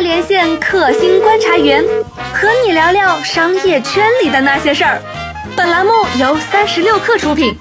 连线克星观察员，和你聊聊商业圈里的那些事儿。本栏目由三十六氪出品。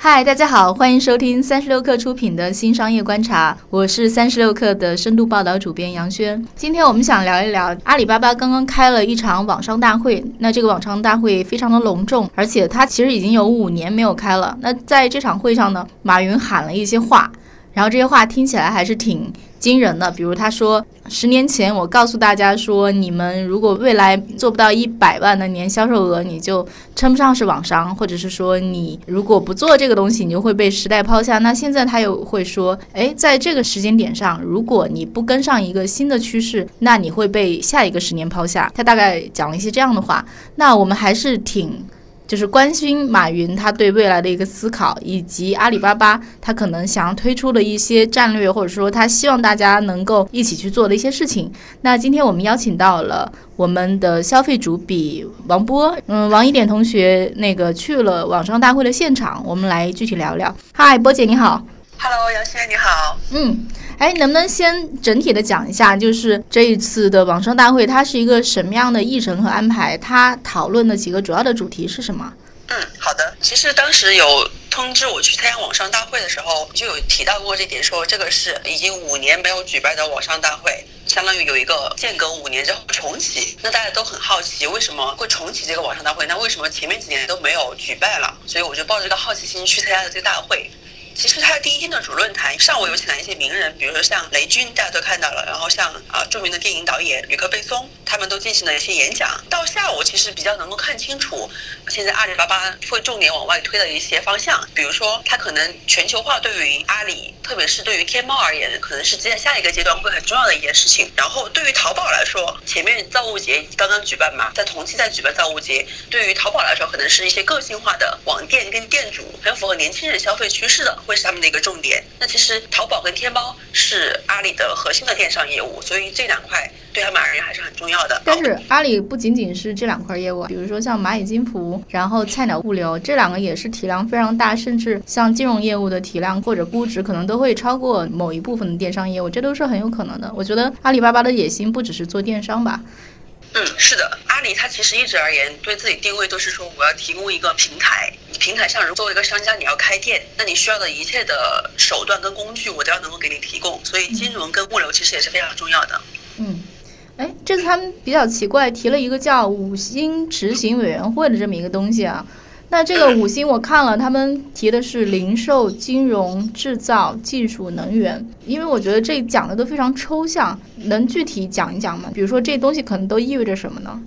嗨，大家好，欢迎收听三十六氪出品的新商业观察，我是三十六氪的深度报道主编杨轩。今天我们想聊一聊阿里巴巴刚刚开了一场网商大会，那这个网商大会非常的隆重，而且它其实已经有五年没有开了。那在这场会上呢，马云喊了一些话。然后这些话听起来还是挺惊人的，比如他说，十年前我告诉大家说，你们如果未来做不到一百万的年销售额，你就称不上是网商，或者是说你如果不做这个东西，你就会被时代抛下。那现在他又会说，哎，在这个时间点上，如果你不跟上一个新的趋势，那你会被下一个十年抛下。他大概讲了一些这样的话，那我们还是挺。就是关心马云他对未来的一个思考，以及阿里巴巴他可能想要推出的一些战略，或者说他希望大家能够一起去做的一些事情。那今天我们邀请到了我们的消费主笔王波，嗯，王一点同学那个去了网商大会的现场，我们来具体聊聊。嗨，波姐你好。Hello，杨先生你好。嗯。哎，能不能先整体的讲一下，就是这一次的网商大会，它是一个什么样的议程和安排？它讨论的几个主要的主题是什么？嗯，好的。其实当时有通知我去参加网商大会的时候，就有提到过这点，说这个是已经五年没有举办的网商大会，相当于有一个间隔五年之后重启。那大家都很好奇，为什么会重启这个网商大会？那为什么前面几年都没有举办了？所以我就抱着这个好奇心去参加了这个大会。其实他第一天的主论坛上午有请来一些名人，比如说像雷军，大家都看到了，然后像啊著名的电影导演吕克贝松，他们都进行了一些演讲。到下午其实比较能够看清楚，现在阿里巴巴会重点往外推的一些方向，比如说它可能全球化对于阿里，特别是对于天猫而言，可能是接下一个阶段会很重要的一件事情。然后对于淘宝来说，前面造物节刚刚举办嘛，在同期在举办造物节，对于淘宝来说，可能是一些个性化的网店跟店主，很符合年轻人消费趋势的。会是他们的一个重点。那其实淘宝跟天猫是阿里的核心的电商业务，所以这两块对他们而言还是很重要的。但是阿里不仅仅是这两块业务，比如说像蚂蚁金服，然后菜鸟物流，这两个也是体量非常大，甚至像金融业务的体量或者估值可能都会超过某一部分的电商业务，这都是很有可能的。我觉得阿里巴巴的野心不只是做电商吧。嗯，是的，阿里它其实一直而言对自己定位都是说我要提供一个平台，平台上如作为一个商家你要开店，那你需要的一切的手段跟工具我都要能够给你提供，所以金融跟物流其实也是非常重要的。嗯，哎，这次他们比较奇怪，提了一个叫五星执行委员会的这么一个东西啊。那这个五星我看了，他们提的是零售、金融、制造、技术、能源，因为我觉得这讲的都非常抽象，能具体讲一讲吗？比如说这东西可能都意味着什么呢？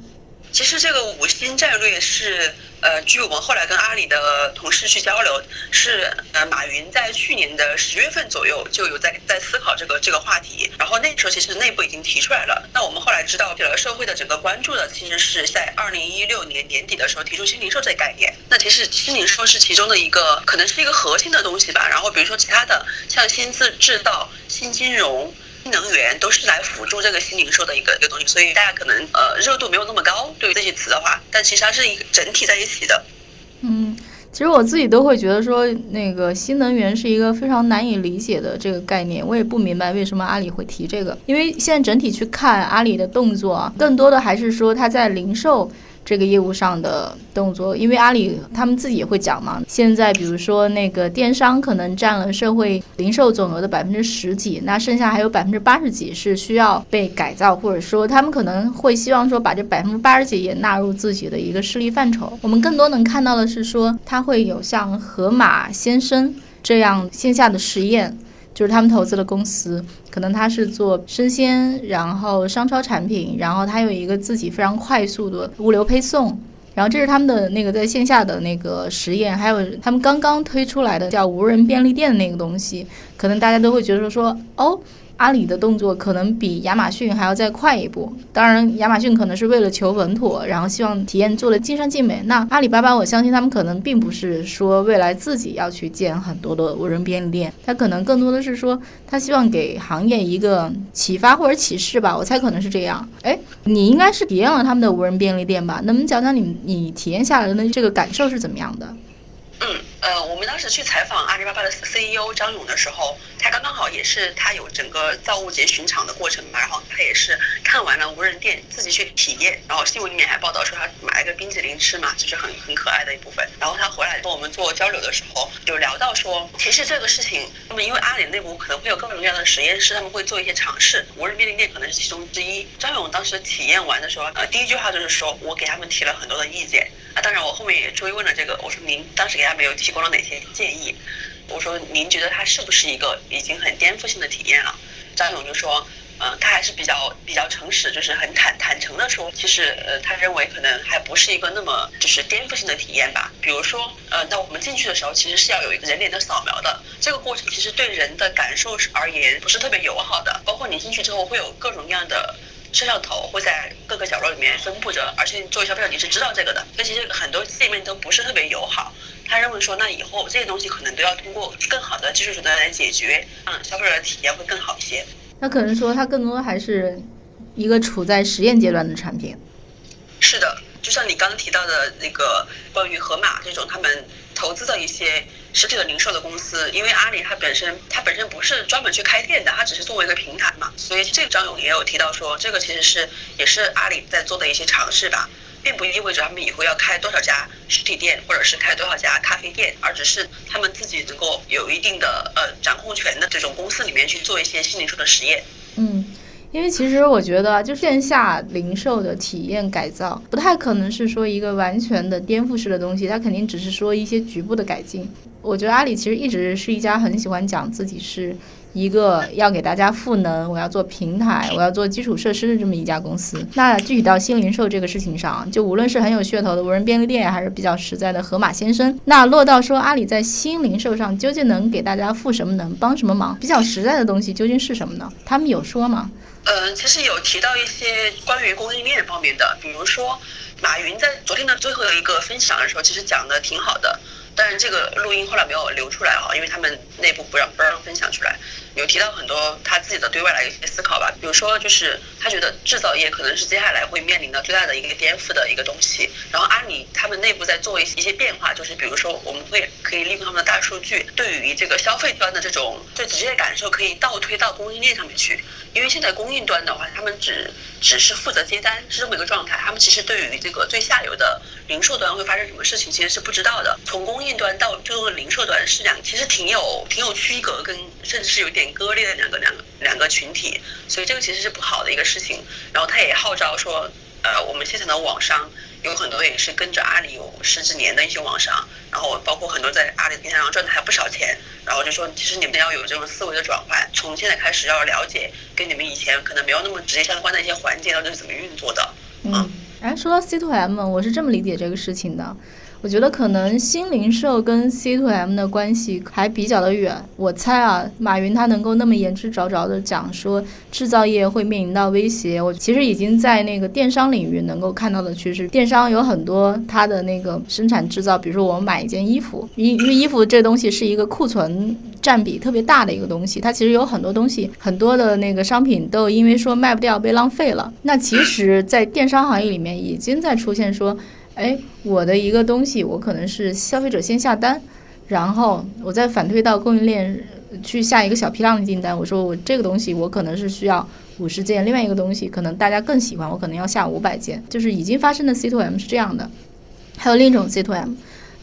其实这个五星战略是。呃，据我们后来跟阿里的同事去交流，是呃，马云在去年的十月份左右就有在在思考这个这个话题，然后那时候其实内部已经提出来了。那我们后来知道，给了社会的整个关注的，其实是在二零一六年年底的时候提出新零售这个概念。那其实新零售是其中的一个，可能是一个核心的东西吧。然后比如说其他的，像新自制造、新金融。新能源都是来辅助这个新零售的一个一个东西，所以大家可能呃热度没有那么高。对于这些词的话，但其实它是一个整体在一起的。嗯，其实我自己都会觉得说，那个新能源是一个非常难以理解的这个概念。我也不明白为什么阿里会提这个，因为现在整体去看阿里的动作，更多的还是说它在零售。这个业务上的动作，因为阿里他们自己也会讲嘛。现在比如说那个电商可能占了社会零售总额的百分之十几，那剩下还有百分之八十几是需要被改造，或者说他们可能会希望说把这百分之八十几也纳入自己的一个势力范畴。我们更多能看到的是说，它会有像盒马鲜生这样线下的实验。就是他们投资的公司，可能他是做生鲜，然后商超产品，然后他有一个自己非常快速的物流配送，然后这是他们的那个在线下的那个实验，还有他们刚刚推出来的叫无人便利店的那个东西，可能大家都会觉得说，哦。阿里的动作可能比亚马逊还要再快一步。当然，亚马逊可能是为了求稳妥，然后希望体验做的尽善尽美。那阿里巴巴，我相信他们可能并不是说未来自己要去建很多的无人便利店，他可能更多的是说他希望给行业一个启发或者启示吧。我猜可能是这样。哎，你应该是体验了他们的无人便利店吧？能不能讲讲你你体验下来的这个感受是怎么样的？嗯，呃，我们当时去采访阿里巴巴的 CEO 张勇的时候，他刚刚是他有整个造物节巡场的过程嘛，然后他也是看完了无人店，自己去体验，然后新闻里面还报道说他买了个冰淇淋吃嘛，就是很很可爱的一部分。然后他回来跟我们做交流的时候，有聊到说，其实这个事情，那么因为阿里内部可能会有各种各样的实验室，他们会做一些尝试，无人便利店可能是其中之一。张勇当时体验完的时候，呃，第一句话就是说我给他们提了很多的意见。啊，当然我后面也追问了这个，我说您当时给他们有提供了哪些建议？我说您觉得它是不是一个已经很颠颠覆性的体验了？张勇就说，嗯，他还是比较比较诚实，就是很坦坦诚的说，其实呃，他认为可能还不是一个那么就是颠覆性的体验吧。比如说，呃，那我们进去的时候其实是要有一个人脸的扫描的，这个过程其实对人的感受而言不是特别友好的，包括你进去之后会有各种各样的。摄像头会在各个角落里面分布着，而且作为消费者你是知道这个的。那其实很多界面都不是特别友好。他认为说，那以后这些东西可能都要通过更好的技术手段来解决，让消费者的体验会更好一些。那可能说，它更多还是一个处在实验阶段的产品。是的，就像你刚刚提到的那个关于盒马这种，他们投资的一些。实体的零售的公司，因为阿里它本身它本身不是专门去开店的，它只是作为一个平台嘛，所以这个张勇也有提到说，这个其实是也是阿里在做的一些尝试吧，并不意味着他们以后要开多少家实体店，或者是开多少家咖啡店，而只是他们自己能够有一定的呃掌控权的这种公司里面去做一些新零售的实验。嗯。因为其实我觉得，就线下零售的体验改造，不太可能是说一个完全的颠覆式的东西，它肯定只是说一些局部的改进。我觉得阿里其实一直是一家很喜欢讲自己是一个要给大家赋能，我要做平台，我要做基础设施的这么一家公司。那具体到新零售这个事情上，就无论是很有噱头的无人便利店，还是比较实在的盒马先生，那落到说阿里在新零售上究竟能给大家赋什么能，帮什么忙？比较实在的东西究竟是什么呢？他们有说吗？嗯，其实有提到一些关于供应链方面的，比如说马云在昨天的最后一个分享的时候，其实讲的挺好的。但是这个录音后来没有流出来哈，因为他们内部不让不让分享出来。有提到很多他自己的对未来一些思考吧，比如说就是他觉得制造业可能是接下来会面临的最大的一个颠覆的一个东西。然后阿里他们内部在做一些一些变化，就是比如说我们会可以利用他们的大数据，对于这个消费端的这种最直接的感受，可以倒推到供应链上面去。因为现在供应端的话，他们只只是负责接单，是这么一个状态。他们其实对于这个最下游的零售端会发生什么事情，其实是不知道的。从供应端到最后零售端是两，其实挺有挺有区隔，跟甚至是有点。割裂的两个两个两个群体，所以这个其实是不好的一个事情。然后他也号召说，呃，我们现场的网商有很多也是跟着阿里有十几年的一些网商，然后包括很多在阿里平台上赚的还不少钱。然后就说，其实你们要有这种思维的转换，从现在开始要了解跟你们以前可能没有那么直接相关的一些环节到底是怎么运作的。嗯，哎，说到 C to M，我是这么理解这个事情的。我觉得可能新零售跟 C to M 的关系还比较的远。我猜啊，马云他能够那么言之凿凿的讲说制造业会面临到威胁，我其实已经在那个电商领域能够看到的趋势。电商有很多它的那个生产制造，比如说我们买一件衣服，因因为衣服这东西是一个库存占比特别大的一个东西，它其实有很多东西，很多的那个商品都因为说卖不掉被浪费了。那其实，在电商行业里面已经在出现说。哎，我的一个东西，我可能是消费者先下单，然后我再反推到供应链去下一个小批量的订单。我说我这个东西我可能是需要五十件，另外一个东西可能大家更喜欢，我可能要下五百件。就是已经发生的 C to M 是这样的，还有另一种 C to M。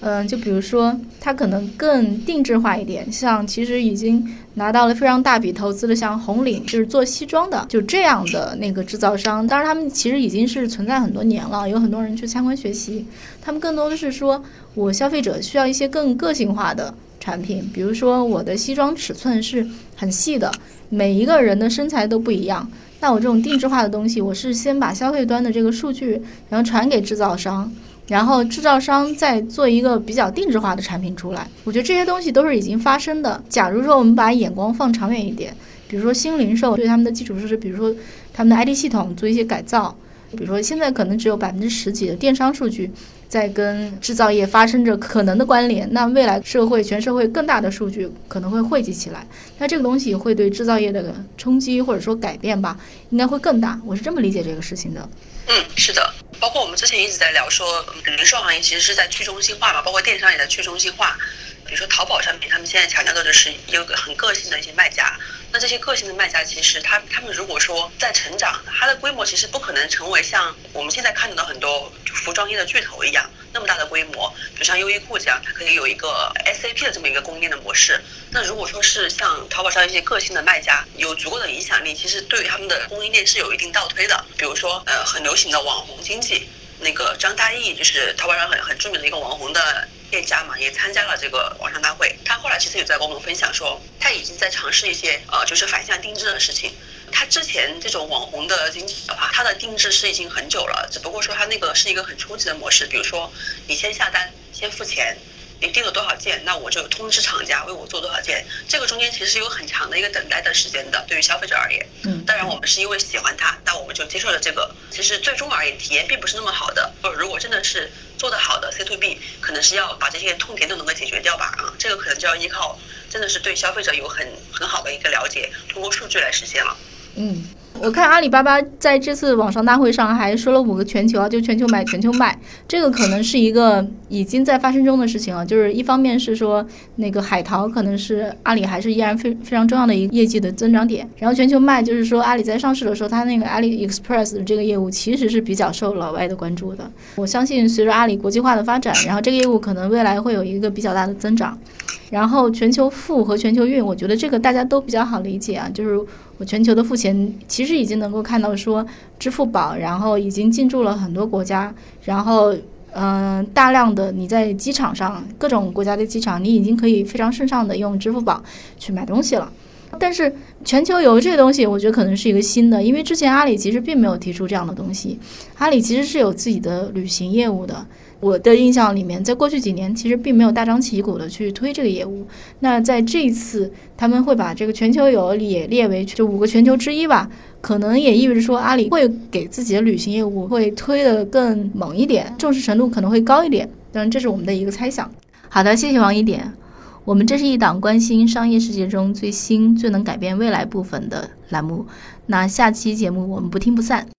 嗯，就比如说，它可能更定制化一点，像其实已经拿到了非常大笔投资的，像红领，就是做西装的，就这样的那个制造商。当然，他们其实已经是存在很多年了，有很多人去参观学习。他们更多的是说，我消费者需要一些更个性化的产品，比如说我的西装尺寸是很细的，每一个人的身材都不一样。那我这种定制化的东西，我是先把消费端的这个数据，然后传给制造商。然后制造商再做一个比较定制化的产品出来，我觉得这些东西都是已经发生的。假如说我们把眼光放长远一点，比如说新零售对他们的基础设施，比如说他们的 IT 系统做一些改造，比如说现在可能只有百分之十几的电商数据在跟制造业发生着可能的关联，那未来社会全社会更大的数据可能会汇集起来，那这个东西会对制造业的冲击或者说改变吧，应该会更大。我是这么理解这个事情的。嗯，是的。包括我们之前一直在聊说，零售行业其实是在去中心化嘛，包括电商也在去中心化。比如说淘宝上面，他们现在强调的就是有个很个性的一些卖家。那这些个性的卖家，其实他他们如果说在成长，它的规模其实不可能成为像我们现在看到的很多服装业的巨头一样那么大的规模。比如像优衣库这样，它可以有一个 SAP 的这么一个供应链的模式。那如果说是像淘宝上一些个性的卖家有足够的影响力，其实对于他们的供应链是有一定倒推的。比如说，呃，很流行的网红经济。那个张大奕就是淘宝上很很著名的一个网红的店家嘛，也参加了这个网上大会。他后来其实也在跟我们分享说，他已经在尝试一些呃，就是反向定制的事情。他之前这种网红的经济的话，他的定制是已经很久了，只不过说他那个是一个很初级的模式，比如说你先下单，先付钱。你订了多少件，那我就通知厂家为我做多少件。这个中间其实有很长的一个等待的时间的，对于消费者而言。嗯，当然我们是因为喜欢它，那我们就接受了这个。其实最终而言，体验并不是那么好的。如果真的是做得好的 C to B，可能是要把这些痛点都能够解决掉吧。啊，这个可能就要依靠真的是对消费者有很很好的一个了解，通过数据来实现了。嗯。我看阿里巴巴在这次网上大会上还说了五个全球啊，就全球买全球卖，这个可能是一个已经在发生中的事情了。就是一方面是说那个海淘可能是阿里还是依然非非常重要的一个业绩的增长点，然后全球卖就是说阿里在上市的时候，它那个阿里 Express 这个业务其实是比较受老外的关注的。我相信随着阿里国际化的发展，然后这个业务可能未来会有一个比较大的增长。然后全球付和全球运，我觉得这个大家都比较好理解啊，就是我全球的付钱其实已经能够看到说支付宝，然后已经进驻了很多国家，然后嗯，大量的你在机场上各种国家的机场，你已经可以非常顺畅的用支付宝去买东西了。但是全球游这个东西，我觉得可能是一个新的，因为之前阿里其实并没有提出这样的东西，阿里其实是有自己的旅行业务的。我的印象里面，在过去几年其实并没有大张旗鼓的去推这个业务。那在这一次，他们会把这个全球游也列为就五个全球之一吧，可能也意味着说阿里会给自己的旅行业务会推得更猛一点，重视程度可能会高一点。当然，这是我们的一个猜想。好的，谢谢王一点。我们这是一档关心商业世界中最新、最能改变未来部分的栏目。那下期节目我们不听不散。